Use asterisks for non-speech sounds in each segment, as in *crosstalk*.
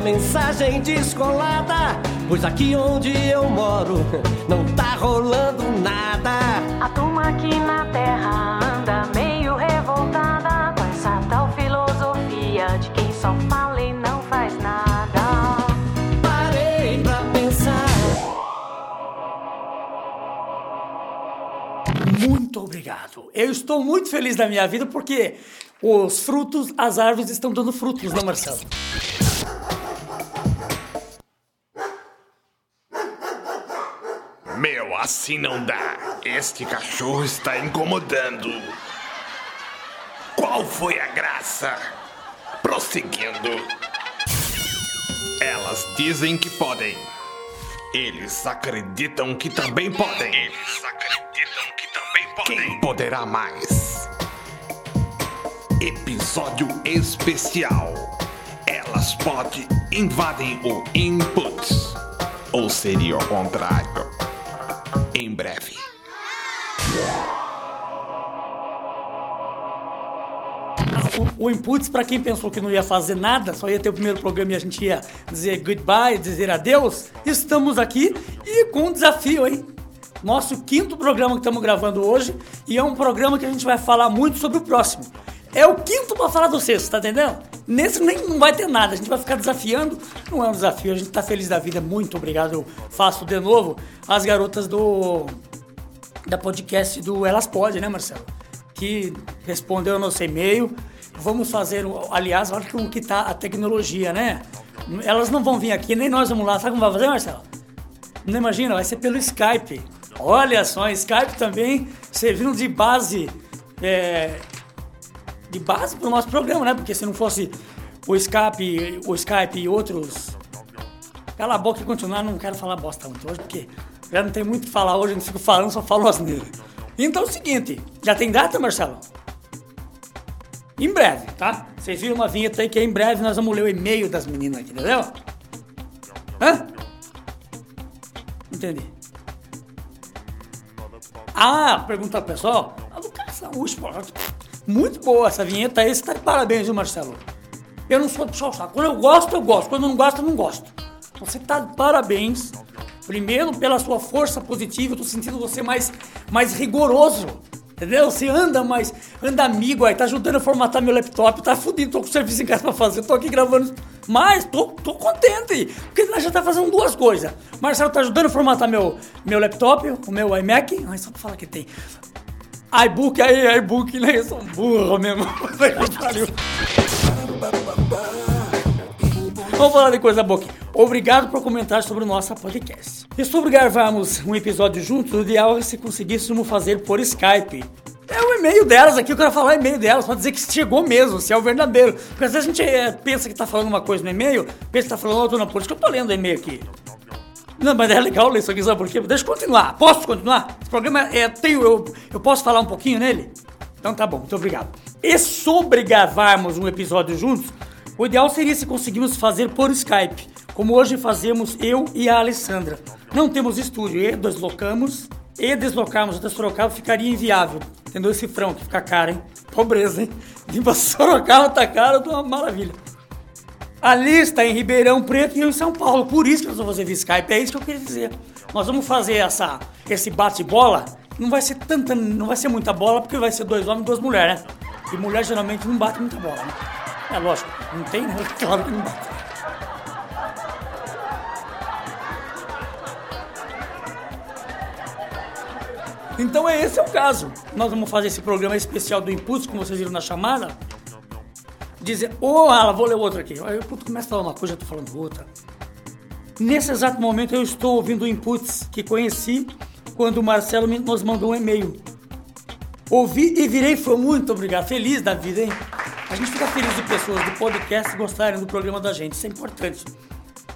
uma mensagem descolada. Pois aqui onde eu moro *laughs* não tá rolando nada. A turma aqui na terra anda meio revoltada com essa tal filosofia de quem só fala e não faz nada. Parei pra pensar. Muito obrigado. Eu estou muito feliz da minha vida porque os frutos, as árvores estão dando frutos, não, Marcelo? Assim não dá. Este cachorro está incomodando. Qual foi a graça? Prosseguindo. Elas dizem que podem. Eles acreditam que também podem. Eles acreditam que também podem. Quem poderá mais? Episódio especial. Elas podem invadem o input. Ou seria o contrário? Em breve. O, Inputs, para quem pensou que não ia fazer nada, só ia ter o primeiro programa e a gente ia dizer goodbye, dizer adeus, estamos aqui e com um desafio, hein? Nosso quinto programa que estamos gravando hoje e é um programa que a gente vai falar muito sobre o próximo. É o quinto pra falar do sexto, tá entendendo? Nesse nem não vai ter nada, a gente vai ficar desafiando. Não é um desafio, a gente tá feliz da vida. Muito obrigado, eu faço de novo as garotas do da podcast do Elas Pode, né, Marcelo? Que respondeu no nosso e-mail. Vamos fazer, aliás, olha como que tá a tecnologia, né? Elas não vão vir aqui, nem nós vamos lá. Sabe como vai fazer, Marcelo? Não imagina, vai ser pelo Skype. Olha só, Skype também servindo de base é, de base para o nosso programa, né? Porque se não fosse o Skype, o Skype e outros. Cala a boca e continuar, não quero falar bosta muito hoje, porque já não tem muito o que falar hoje, eu não fico falando, só falo asneira. Então é o seguinte, já tem data, Marcelo? Em breve, tá? Vocês viram uma vinheta aí que em breve nós vamos ler o e-mail das meninas aqui, entendeu? Hã? Entendi. Ah, pergunta pessoal. A do cara Saúde, pô. Muito boa essa vinheta aí, você tá de parabéns, viu, Marcelo? Eu não sou de puxar o saco. Quando eu gosto, eu gosto. Quando eu não gosto, eu não gosto. Você tá de parabéns. Primeiro, pela sua força positiva, eu tô sentindo você mais, mais rigoroso. Entendeu? Você anda mais, anda amigo aí, tá ajudando a formatar meu laptop, tá fudido, tô com serviço em casa pra fazer, tô aqui gravando. Mas tô, tô contente, porque nós já tá fazendo duas coisas. Marcelo tá ajudando a formatar meu, meu laptop, o meu iMac. Ai, só pra falar que tem iBook aí, iBook, né? Eu sou burro mesmo. *laughs* Vamos falar de coisa boa aqui. Obrigado por comentar sobre o nosso podcast. E sobre gravarmos um episódio juntos, o ideal é se conseguíssemos fazer por Skype. É o e-mail delas aqui, eu quero falar o e-mail delas, pra dizer que chegou mesmo, se é o verdadeiro. Porque às vezes a gente é, pensa que tá falando uma coisa no e-mail, pensa que tá falando outra, isso que eu tô lendo o e-mail aqui. Não, mas é legal ler isso aqui, sabe por quê? Deixa eu continuar. Posso continuar? Esse programa é. Tenho, eu, eu posso falar um pouquinho nele? Então tá bom, muito obrigado. E sobre gravarmos um episódio juntos, o ideal seria se conseguirmos fazer por Skype, como hoje fazemos eu e a Alessandra. Não temos estúdio e deslocamos, e deslocarmos até Sorocaba ficaria inviável. Entendeu? Esse frão que fica caro, hein? Pobreza, hein? Pra *laughs* Sorocaba tá caro, tá uma maravilha. A lista em Ribeirão Preto e em São Paulo. Por isso que nós vamos fazer Skype. É isso que eu queria dizer. Nós vamos fazer essa, esse bate-bola. Não vai ser tanta, não vai ser muita bola, porque vai ser dois homens e duas mulheres, né? E mulher geralmente não bate muita bola, né? É lógico, não tem, né? *laughs* Claro que não bate. Então é esse é o caso. Nós vamos fazer esse programa especial do Impulso, como vocês viram na chamada. Dizer, ô, oh, Ala, vou ler outro aqui. Aí o puto começa a falar uma coisa, eu tô falando outra. Nesse exato momento eu estou ouvindo Inputs que conheci quando o Marcelo nos mandou um e-mail. Ouvi e virei foi muito obrigado. Feliz da vida, hein? A gente fica feliz de pessoas do podcast gostarem do programa da gente, isso é importante.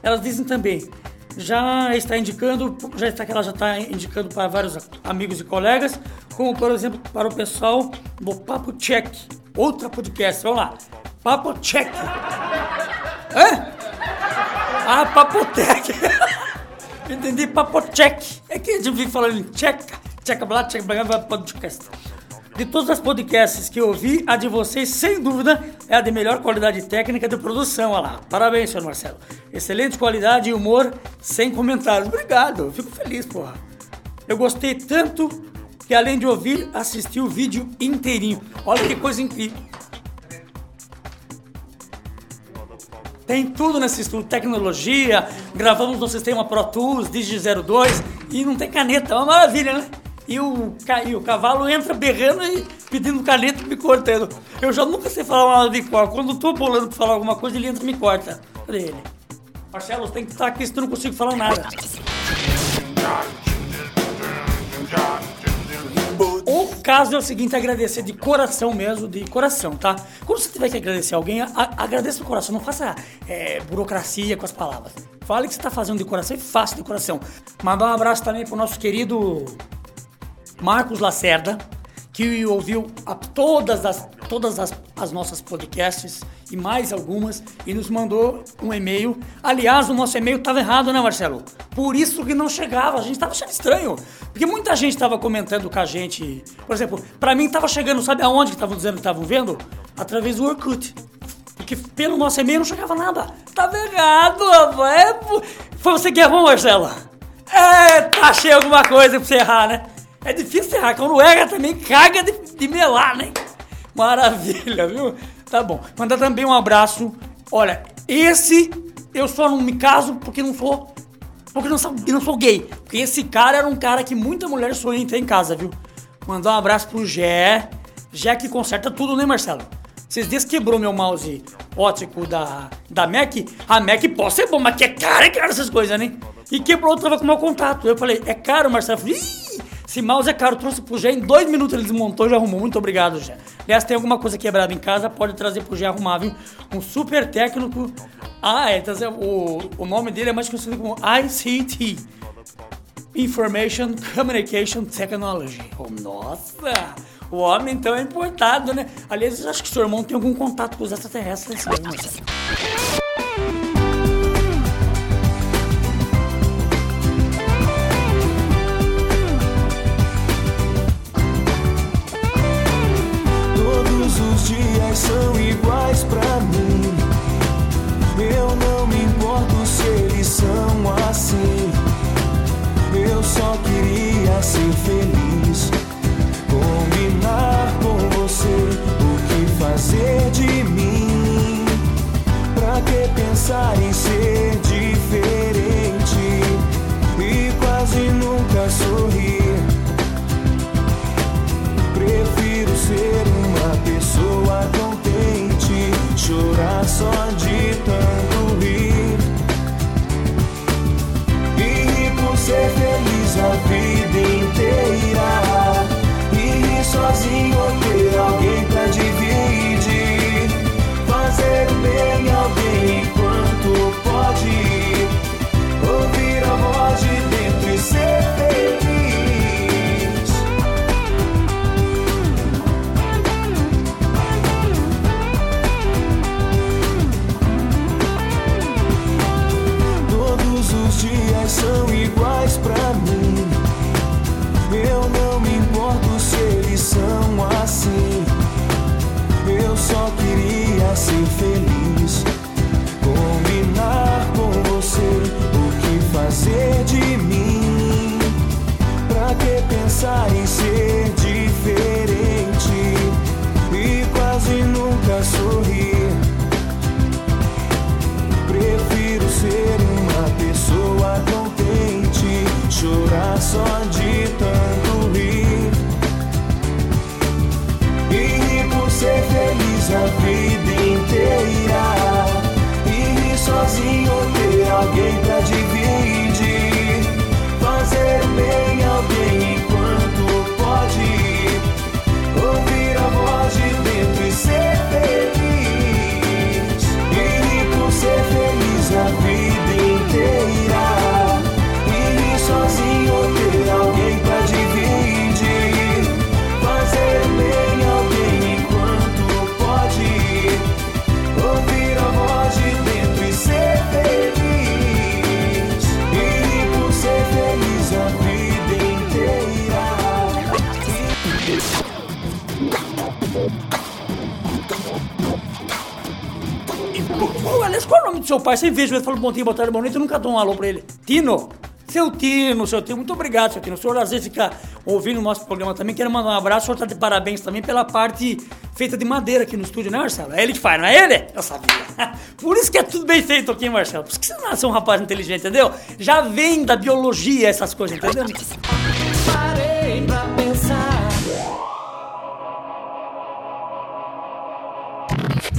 Elas dizem também, já está indicando, já está que ela já está indicando para vários amigos e colegas, como por exemplo para o pessoal do Papo Check, outra podcast. Vamos lá, Papo Check. Hã? Ah, Papotec. *laughs* Entendi, Papo Check. É que a gente vive falando em check, check blá, check blá, podcast. De todas as podcasts que eu ouvi, a de vocês, sem dúvida, é a de melhor qualidade técnica de produção. Olha lá. Parabéns, senhor Marcelo. Excelente qualidade e humor, sem comentários. Obrigado, eu fico feliz, porra. Eu gostei tanto que, além de ouvir, assisti o vídeo inteirinho. Olha que coisa incrível. Tem tudo nesse estudo, tecnologia, gravamos no sistema Pro Tools, Digi 02 e não tem caneta, é uma maravilha, né? E o, e o cavalo entra berrando e pedindo caneta e me cortando. Eu já nunca sei falar nada de cor. Quando eu tô pulando pra falar alguma coisa, ele entra e me corta. Cadê ele? Marcelo, tem que estar aqui, senão eu não consigo falar nada. Caso é o seguinte, agradecer de coração mesmo, de coração, tá? Quando você tiver que agradecer alguém, a- agradeça do coração, não faça é, burocracia com as palavras. Fale que você tá fazendo de coração e faça de coração. Mandar um abraço também pro nosso querido Marcos Lacerda, que ouviu a todas, as, todas as, as nossas podcasts e mais algumas e nos mandou um e-mail. Aliás, o nosso e-mail estava errado, né, Marcelo? Por isso que não chegava, a gente estava achando estranho. Porque muita gente estava comentando com a gente. Por exemplo, para mim estava chegando, sabe aonde que estavam dizendo que estavam vendo? Através do Orkut. Porque pelo nosso e-mail não chegava nada. Tava errado. É. Foi você que errou, Marcela? É, tá cheio alguma coisa pra você errar, né? É difícil errar. Quando erra também caga de, de melar, né? Maravilha, viu? Tá bom. Mandar também um abraço. Olha, esse eu só não me caso porque não sou. Porque não sou, não sou gay. Porque esse cara era um cara que muita mulher sonha em ter em casa, viu? Mandar um abraço pro Gé. Gé que conserta tudo, né, Marcelo? Esses dias quebrou meu mouse ótico da, da Mac. A Mac pode ser bom, mas que é caro, é caro essas coisas, né? E quebrou, tava com meu contato. Eu falei, é caro, Marcelo? Eu falei, Ih, esse mouse é caro. Trouxe pro Gé, em dois minutos ele desmontou e já arrumou. Muito obrigado, Gé. Aliás, tem alguma coisa quebrada em casa, pode trazer pro Gé arrumar, viu? Um super técnico. Ah, é, tá o, o nome dele é mais conhecido como ICT. Information Communication Technology. Oh, nossa! O homem então é importado, né? Aliás, acho que seu irmão tem algum contato com os extraterrestres. Né, ser uma pessoa contente, chorar só de tanto rir. E por ser feliz a vida inteira. Seu pai? Você vejo ele falando bom dia, boa tarde, boa noite, eu nunca dou um alô pra ele. Tino. Seu Tino, seu Tino, muito obrigado, seu Tino. O senhor às vezes fica ouvindo o nosso programa também. Quero mandar um abraço. O senhor tá de parabéns também pela parte feita de madeira aqui no estúdio, né, Marcelo? É ele que faz, não é ele? Eu sabia. *laughs* Por isso que é tudo bem feito aqui, Marcelo. Por isso que você nasceu um rapaz inteligente, entendeu? Já vem da biologia essas coisas, entendeu? Parei pra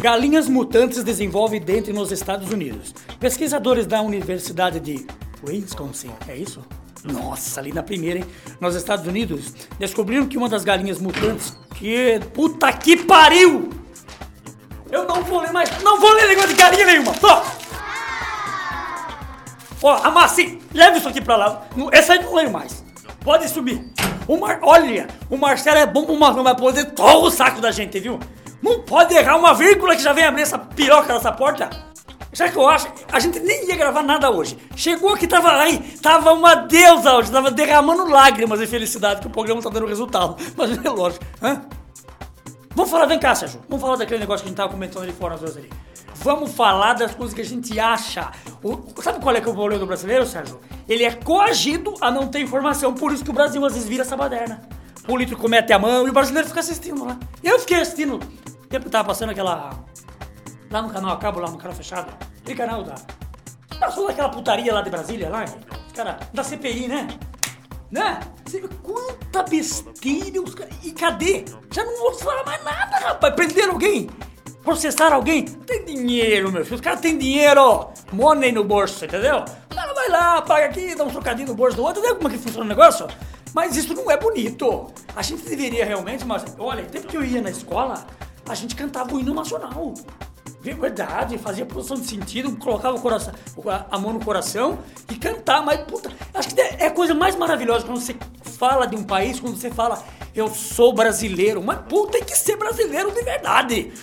Galinhas mutantes desenvolvem dentro nos Estados Unidos. Pesquisadores da Universidade de Wisconsin, é isso? Nossa, ali na primeira, hein? Nos Estados Unidos, descobriram que uma das galinhas mutantes. Que. Puta que pariu! Eu não vou ler mais. Não vou ler negócio de galinha nenhuma! Ó! Ó, amasse! Leva isso aqui pra lá. Essa aí não leio mais. Pode subir. O Mar... Olha, o Marcelo é bom pro Marcelo, vai poder torra o saco da gente, viu? Não pode errar uma vírgula que já vem abrir essa piroca dessa porta. O que eu acho? A gente nem ia gravar nada hoje. Chegou aqui, tava aí, tava uma deusa hoje, tava derramando lágrimas de felicidade que o programa tá dando resultado. Mas é *laughs* lógico, hã? Vamos falar, vem cá, Sérgio. Vamos falar daquele negócio que a gente tava comentando ali fora às vezes ali. Vamos falar das coisas que a gente acha. O- sabe qual é que é o problema do brasileiro, Sérgio? Ele é coagido a não ter informação, por isso que o Brasil às vezes vira essa baderna. O político comete a mão e o brasileiro fica assistindo lá. Eu fiquei assistindo. Tempo que tava passando aquela. Lá no canal a cabo, lá no canal fechado. Aquele canal da. Passou daquela putaria lá de Brasília, lá, cara da CPI, né? Né? Você vê quanta besteira os caras. E cadê? Já não vou falar mais nada, rapaz. Prenderam alguém? Processaram alguém? Tem dinheiro, meu filho. Os caras têm dinheiro. Money no bolso, entendeu? O cara vai lá, paga aqui, dá um trocadinho no bolso do outro. Entendeu como é que funciona o negócio? Mas isso não é bonito. A gente deveria realmente, mas olha, tempo que eu ia na escola, a gente cantava o hino nacional. De verdade, fazia posição de sentido, colocava o coração, a- mão no coração e cantar, mas puta, acho que é a coisa mais maravilhosa quando você fala de um país, quando você fala eu sou brasileiro, mas puta, tem que ser brasileiro de verdade.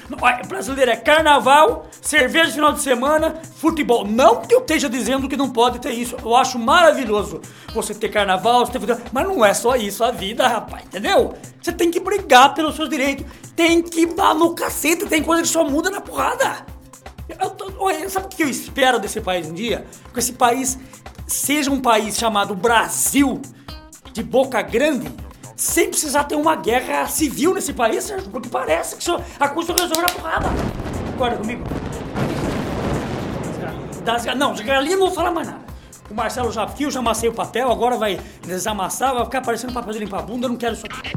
Brasileiro é carnaval, cerveja de final de semana, futebol. Não que eu esteja dizendo que não pode ter isso, eu acho maravilhoso você ter carnaval, você ter futebol, mas não é só isso a vida, rapaz, entendeu? Você tem que brigar pelos seus direitos, tem que dar no cacete, tem coisa que só muda na porrada. Eu tô- olha, sabe o que eu espero desse país um dia? Que esse país seja um país chamado Brasil, de boca grande, sem precisar ter uma guerra civil nesse país, Sérgio, porque parece que só, a coisa só resolve na porrada. Concorda comigo? Das, não, galinha não vou falar mais nada. O Marcelo já fio, já amassei o papel, agora vai desamassar, vai ficar parecendo papel de limpar a bunda, eu não quero isso aqui.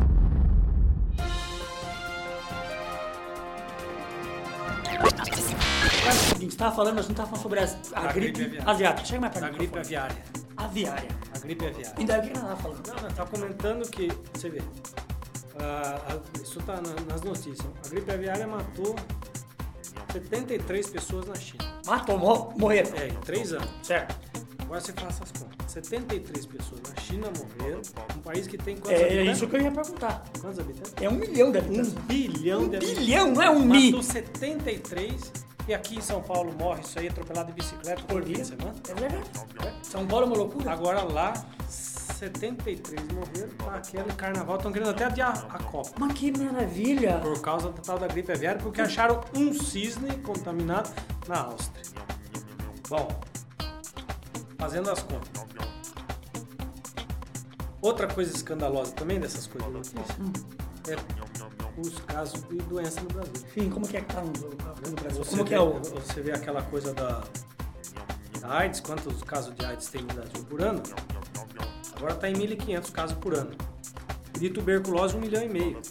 É o seguinte, você tava falando, a gente tava falando sobre as- a, A gripe, gripe aviária. asiática. Chega mais perto A gripe aviária. Aviária. A gripe aviária. E daí o que nós tava falando? Não, não, tá comentando que, você vê, a- isso tá na- nas notícias. A gripe aviária matou 73 pessoas na China. Matou, mor morreram. É, em 3 anos. Certo. Agora você faça as contas. 73 pessoas na China morreram. Um país que tem quantos É, é habitantes? isso que eu ia perguntar. Quantos habitantes? É um milhão de Um habitantes. bilhão Um de habitantes. bilhão, não é um mi. Matou 73 e aqui em São Paulo morre isso aí atropelado de bicicleta Por dia. semana. É verdade. São Paulo é uma loucura. Agora lá, 73 morreram naquele carnaval. Estão querendo até adiar a Copa. Mas que maravilha. Por causa da tal da gripe aviária, porque acharam um cisne contaminado na Áustria. Bom, fazendo as contas. Outra coisa escandalosa também dessas coisas de notícia é os casos de doença no Brasil. Enfim, como que é que tá no, no Brasil? Você Como que vê, é o... Você vê aquela coisa da, da AIDS, quantos casos de AIDS tem no Brasil por ano? Agora está em 1.500 casos por ano. De tuberculose, um milhão e meio.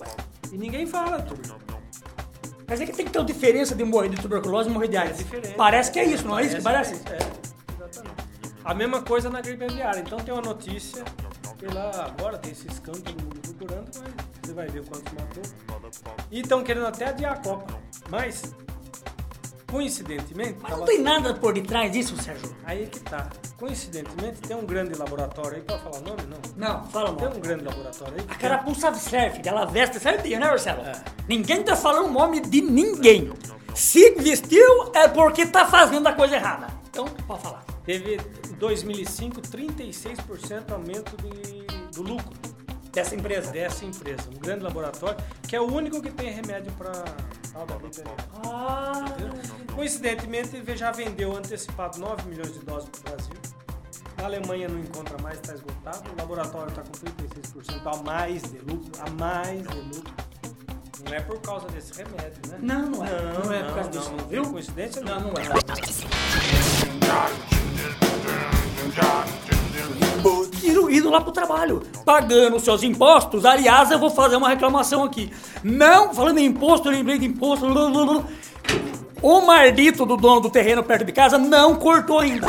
E ninguém fala tudo. Quer dizer que tem que ter uma diferença de morrer de tuberculose e morrer de AIDS. diferente. Parece que é isso, não é isso que parece? É, exatamente. A mesma coisa na gripe aviária. Então tem uma notícia, sei lá, agora tem esse escândalo todo mundo procurando, mas você vai ver o quanto matou. E estão querendo até adiar a Copa. Mas, coincidentemente, Mas não tem nada por detrás disso, Sérgio. Aí que tá. Coincidentemente, tem um grande laboratório aí, pode falar o nome? Não. Não, fala Tem não. um grande laboratório aí. A carapuça serve, ela veste certinho, né, Marcelo? É. Ninguém tá falando o nome de ninguém. Se vestiu é porque tá fazendo a coisa errada. Então, pode falar. Teve em 2005 36% aumento de, do lucro Dessa empresa. dessa empresa. Um grande laboratório, que é o único que tem remédio para aviária. Ah, Coincidentemente, ele já vendeu antecipado 9 milhões de doses para o Brasil. Na Alemanha não encontra mais, está esgotado. O laboratório está com 36% a mais de lucro, a mais de lucro. Não é por causa desse remédio, né? Não, não é. Não, é por causa disso, não, viu? Coincidência Não, não é. Indo, lá pro trabalho, pagando seus impostos. Aliás, eu vou fazer uma reclamação aqui. Não, falando em imposto, eu lembrei de imposto. O maldito do dono do terreno perto de casa não cortou ainda.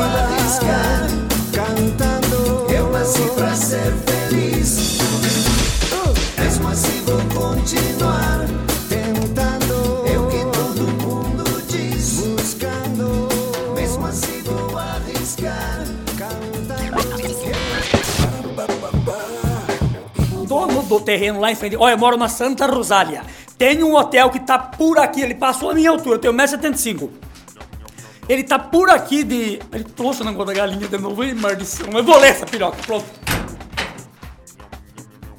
Arriscar cantando. Eu nasci pra ser feliz. Mesmo assim vou continuar tentando. É o que todo mundo diz, buscando. Mesmo assim vou arriscar cantando. dono do terreno lá em frente. Olha, eu moro na Santa Rosália. Tem um hotel que tá por aqui, ele passou a minha altura, eu tenho 1,75m. Ele tá por aqui de. Ele trouxe o negócio da galinha de novo, hein, maldição. Eu vou ler essa piroca, pronto.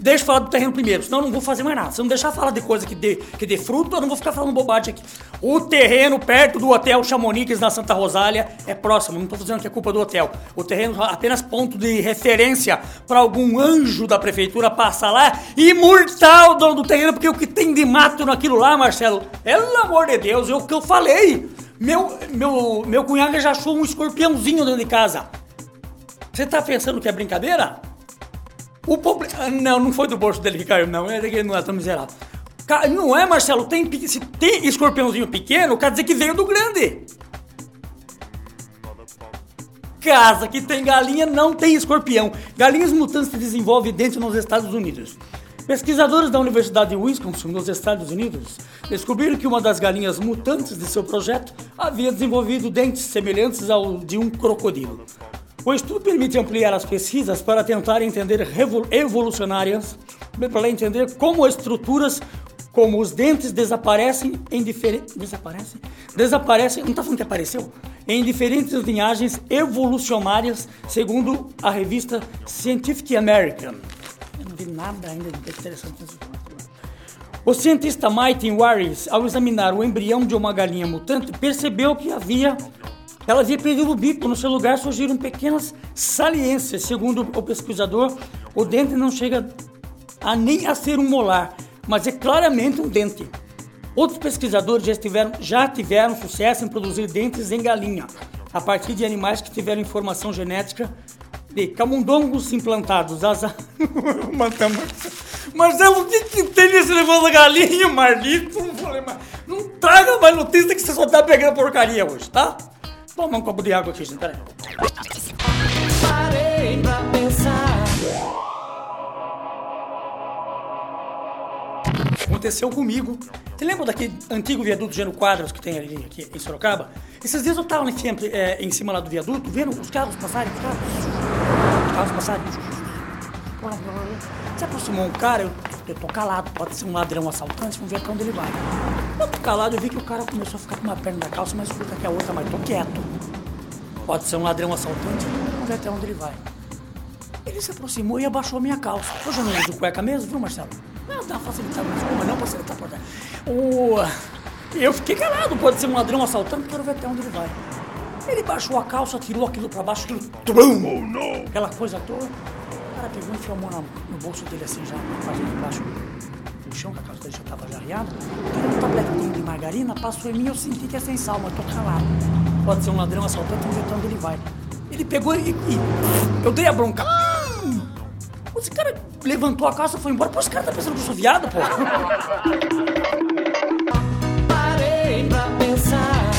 Deixa eu falar do terreno primeiro, senão eu não vou fazer mais nada. Se não deixar falar de coisa que dê, que dê fruto, eu não vou ficar falando bobagem aqui. O terreno perto do hotel Chamonix na Santa Rosália é próximo, não tô dizendo que é culpa do hotel. O terreno é apenas ponto de referência para algum anjo da prefeitura passar lá e murtar o dono do terreno, porque o que tem de mato naquilo lá, Marcelo, pelo amor de Deus, é o que eu falei. Meu, meu, meu cunhado já achou um escorpiãozinho dentro de casa. Você tá pensando que é brincadeira? O problema. Não, não foi do bolso dele que caiu, não. Que não é tão miserável. Não é, Marcelo? Tem, se tem escorpiãozinho pequeno, quer dizer que veio do grande. casa que tem galinha não tem escorpião. Galinhas mutantes se desenvolvem dentro nos Estados Unidos. Pesquisadores da Universidade de Wisconsin, nos Estados Unidos, descobriram que uma das galinhas mutantes de seu projeto havia desenvolvido dentes semelhantes ao de um crocodilo. O estudo permite ampliar as pesquisas para tentar entender evolucionárias, para entender como estruturas como os dentes desaparecem em diferentes desaparecem? Desaparecem não está falando que apareceu? Em diferentes linhagens evolucionárias segundo a revista Scientific American vi nada ainda de nesse o cientista Martin Warris, ao examinar o embrião de uma galinha mutante, percebeu que havia ela havia perdido o bico. No seu lugar surgiram pequenas saliências. Segundo o pesquisador, o dente não chega a nem a ser um molar, mas é claramente um dente. Outros pesquisadores já já tiveram sucesso em produzir dentes em galinha, a partir de animais que tiveram informação genética de camundongos implantados. Asa... *laughs* Matamos. Marcelo, o que, que tem nesse negócio da galinha, Marlito? Não, falei mais. não traga mais notícia que você só tá pegando porcaria hoje, tá? Toma um copo de água aqui, gente. Peraí. Aconteceu comigo. Você lembra daquele antigo viaduto Geno Quadros que tem ali aqui em Sorocaba? Esses dias eu tava em, sempre, é, em cima lá do viaduto, vendo os carros passarem, os carros, os carros passarem. Se aproximou um cara, eu, eu tô calado, pode ser um ladrão assaltante, vamos ver pra onde ele vai. Eu tô calado, eu vi que o cara começou a ficar com uma perna da calça mais curta que a outra, mas tô quieto. Pode ser um ladrão assaltante, vamos ver até onde ele vai. Ele se aproximou e abaixou a minha calça. Hoje eu não uso cueca mesmo, viu, Marcelo? Não, facilitada, mas como não facilitar por trás. O... Eu fiquei calado, pode ser um ladrão assaltante, quero ver até onde ele vai. Ele baixou a calça, tirou aquilo pra baixo, aquilo... Trum! Aquela coisa toda. O cara pegou e enfiou a mão no bolso dele assim, já fazendo embaixo do chão, que a calça dele já tava já arriada. Tirou um tabletinho de margarina, passou em mim, eu senti que é sem sal, mas tô calado. Pode ser um ladrão assaltante, vamos ver até onde ele vai. Ele pegou e... e eu dei a bronca. Esse cara levantou a calça e foi embora. Pô, esse cara tá pensando que eu sou viado, pô. Parei pra pensar.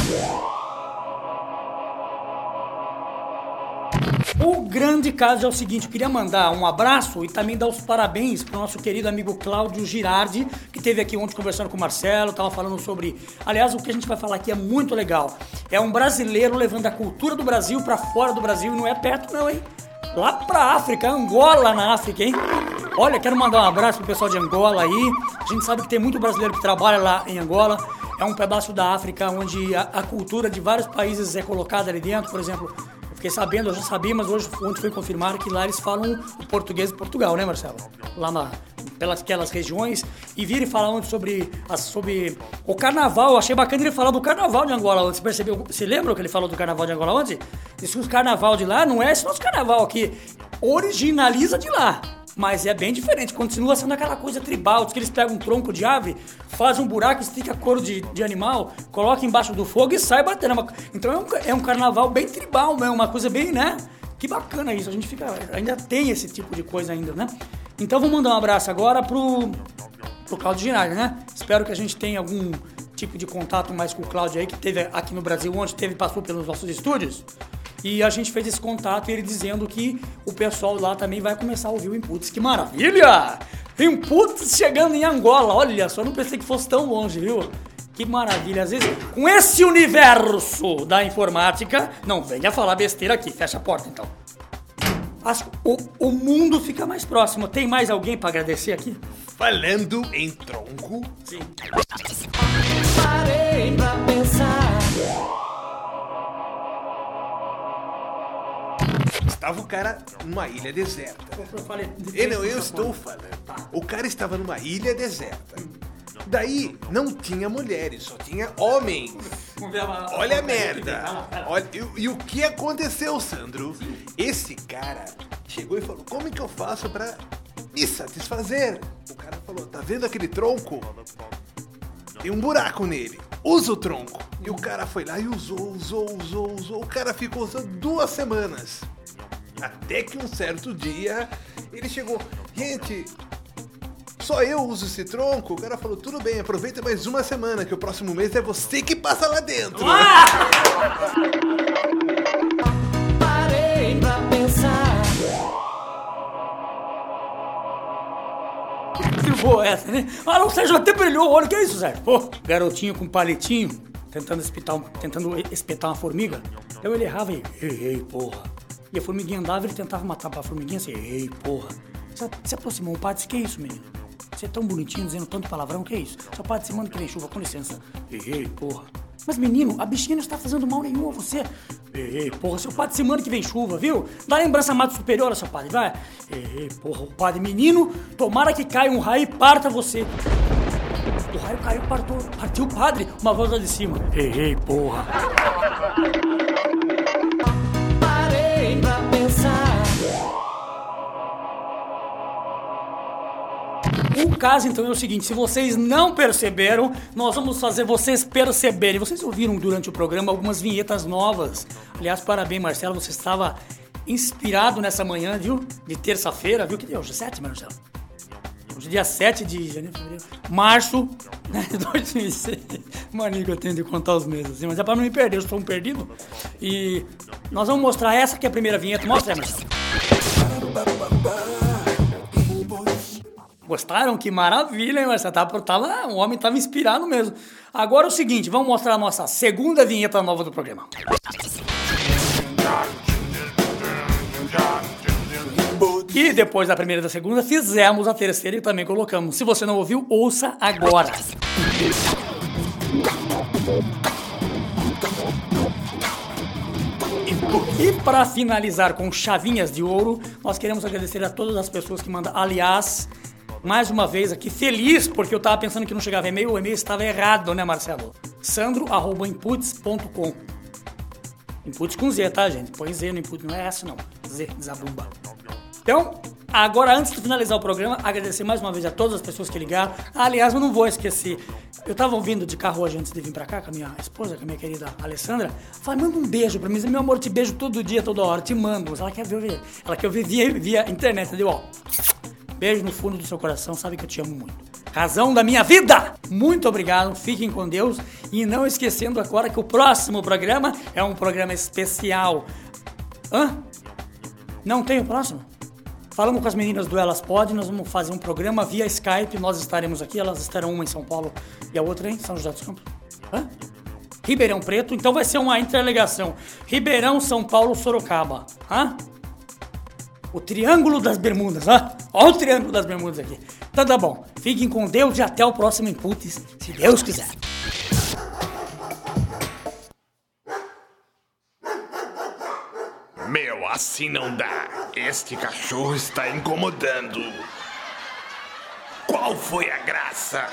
O grande caso é o seguinte, eu queria mandar um abraço e também dar os parabéns pro nosso querido amigo Cláudio Girardi, que esteve aqui ontem conversando com o Marcelo, tava falando sobre... Aliás, o que a gente vai falar aqui é muito legal. É um brasileiro levando a cultura do Brasil pra fora do Brasil e não é perto não, hein? Lá pra África, Angola na África, hein? Olha, quero mandar um abraço pro pessoal de Angola aí. A gente sabe que tem muito brasileiro que trabalha lá em Angola. É um pedaço da África onde a, a cultura de vários países é colocada ali dentro. Por exemplo, fiquei sabendo, eu já sabia, mas hoje ontem foi confirmado que lá eles falam português de Portugal, né, Marcelo? Lá na, pelas aquelas regiões. E vira e falar ontem sobre, sobre o carnaval. Achei bacana ele falar do carnaval de Angola ontem. Você percebeu? Você lembra que ele falou do carnaval de Angola ontem? Disse que o carnaval de lá não é esse nosso carnaval aqui. Originaliza de lá. Mas é bem diferente, continua sendo aquela coisa tribal, que eles pegam um tronco de ave, fazem um buraco, estica couro de, de animal, coloca embaixo do fogo e sai batendo. É Então é um, é um carnaval bem tribal, é uma coisa bem, né? Que bacana isso, a gente fica. Ainda tem esse tipo de coisa ainda, né? Então vou mandar um abraço agora pro, pro Claudio Girardi, né? Espero que a gente tenha algum tipo de contato mais com o Claudio aí, que teve aqui no Brasil, onde teve, passou pelos nossos estúdios. E a gente fez esse contato e ele dizendo que o pessoal lá também vai começar a ouvir o Inputs. Que maravilha! Inputs chegando em Angola, olha só, não pensei que fosse tão longe, viu? Que maravilha, às vezes, com esse universo da informática, não venha falar besteira aqui, fecha a porta então. As- o, o mundo fica mais próximo. Tem mais alguém pra agradecer aqui? Falando em tronco, Sim. Parei pra estava o cara numa ilha deserta. Eu falei. Eu, não, eu estou falando. O cara estava numa ilha deserta. Daí não tinha mulheres, só tinha homens. Olha a merda. Olha, e, e o que aconteceu, Sandro? Esse cara chegou e falou: Como é que eu faço pra me satisfazer? O cara falou: Tá vendo aquele tronco? Tem um buraco nele. Usa o tronco. E o cara foi lá e usou, usou, usou, usou. O cara ficou usando duas semanas. Até que um certo dia ele chegou, gente, só eu uso esse tronco. O cara falou, tudo bem, aproveita mais uma semana, que o próximo mês é você que passa lá dentro. Ah! Parei pra pensar. Que boa é essa, né? Ah, não, o Sérgio até brilhou o olho. Que é isso, Sérgio? Pô, garotinho com palitinho, tentando espetar, tentando espetar uma formiga. Então ele errava e... Ei, ei, porra. E a formiguinha andava e ele tentava matar a formiguinha assim, ei, porra. Se, se aproximou o padre disse, que é isso, menino? Você é tão bonitinho, dizendo tanto palavrão, que é isso? Seu padre se manda que nem chuva, com licença. Ei, porra. Mas menino, a bichinha não está fazendo mal nenhum a você. Ei, porra, seu padre semana que vem chuva, viu? Dá lembrança mato superior, seu padre, vai. Ei, porra, o padre menino, tomara que caia um raio e parta você. O raio caiu, partou, partiu o padre, uma voz lá de cima. Ei, porra. Caso então é o seguinte: se vocês não perceberam, nós vamos fazer vocês perceberem. Vocês ouviram durante o programa algumas vinhetas novas. Aliás, parabéns, Marcelo, você estava inspirado nessa manhã, viu? De terça-feira, viu? Que dia hoje? 7, Marcelo? Hoje é dia 7 de janeiro, fevereiro, março *laughs* né, de 2006. Mania que eu tenho de contar os meses, assim, mas é pra não me perder, eu sou um perdido. E nós vamos mostrar essa que é a primeira vinheta. Mostra aí, Marcelo. Gostaram? Que maravilha, hein, Marcelo? Tava, tava, o homem tava inspirado mesmo. Agora é o seguinte, vamos mostrar a nossa segunda vinheta nova do programa. E depois da primeira e da segunda, fizemos a terceira e também colocamos. Se você não ouviu, ouça agora. E para finalizar com chavinhas de ouro, nós queremos agradecer a todas as pessoas que mandam. Aliás, mais uma vez aqui, feliz, porque eu tava pensando que não chegava e-mail, o e-mail estava errado, né, Marcelo? sandro.inputs.com Inputs com Z, tá, gente? Põe Z no input, não é S, não. Z, zabumba. Então, agora antes de finalizar o programa, agradecer mais uma vez a todas as pessoas que ligaram. Ah, aliás, eu não vou esquecer. Eu tava ouvindo de carro hoje antes de vir pra cá com a minha esposa, com a minha querida Alessandra. Falei, manda um beijo pra mim. Meu amor, te beijo todo dia, toda hora, te mando. Ela quer ver, ela quer ver via, via internet, entendeu? Ó, beijo no fundo do seu coração, sabe que eu te amo muito. Razão da minha vida! Muito obrigado, fiquem com Deus. E não esquecendo agora que o próximo programa é um programa especial. Hã? Não tem o próximo? Falamos com as meninas do Elas Pod, nós vamos fazer um programa via Skype, nós estaremos aqui, elas estarão uma em São Paulo e a outra em São José dos Campos. Hã? Ribeirão Preto, então vai ser uma interligação. Ribeirão, São Paulo, Sorocaba. Hã? O Triângulo das Bermudas, hã? Olha o Triângulo das Bermudas aqui. Então tá bom, fiquem com Deus e até o próximo Inputs, se Deus quiser. Meu, assim não dá. Este cachorro está incomodando. Qual foi a graça?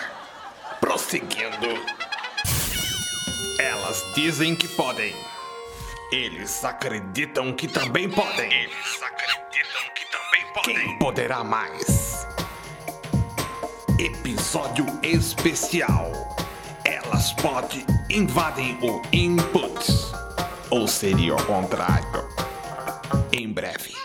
Prosseguindo. Elas dizem que podem. Eles acreditam que também podem. Eles acreditam que também podem. Quem poderá mais? Episódio especial. Elas podem invadem o input. Ou seria o contrário? Em breve.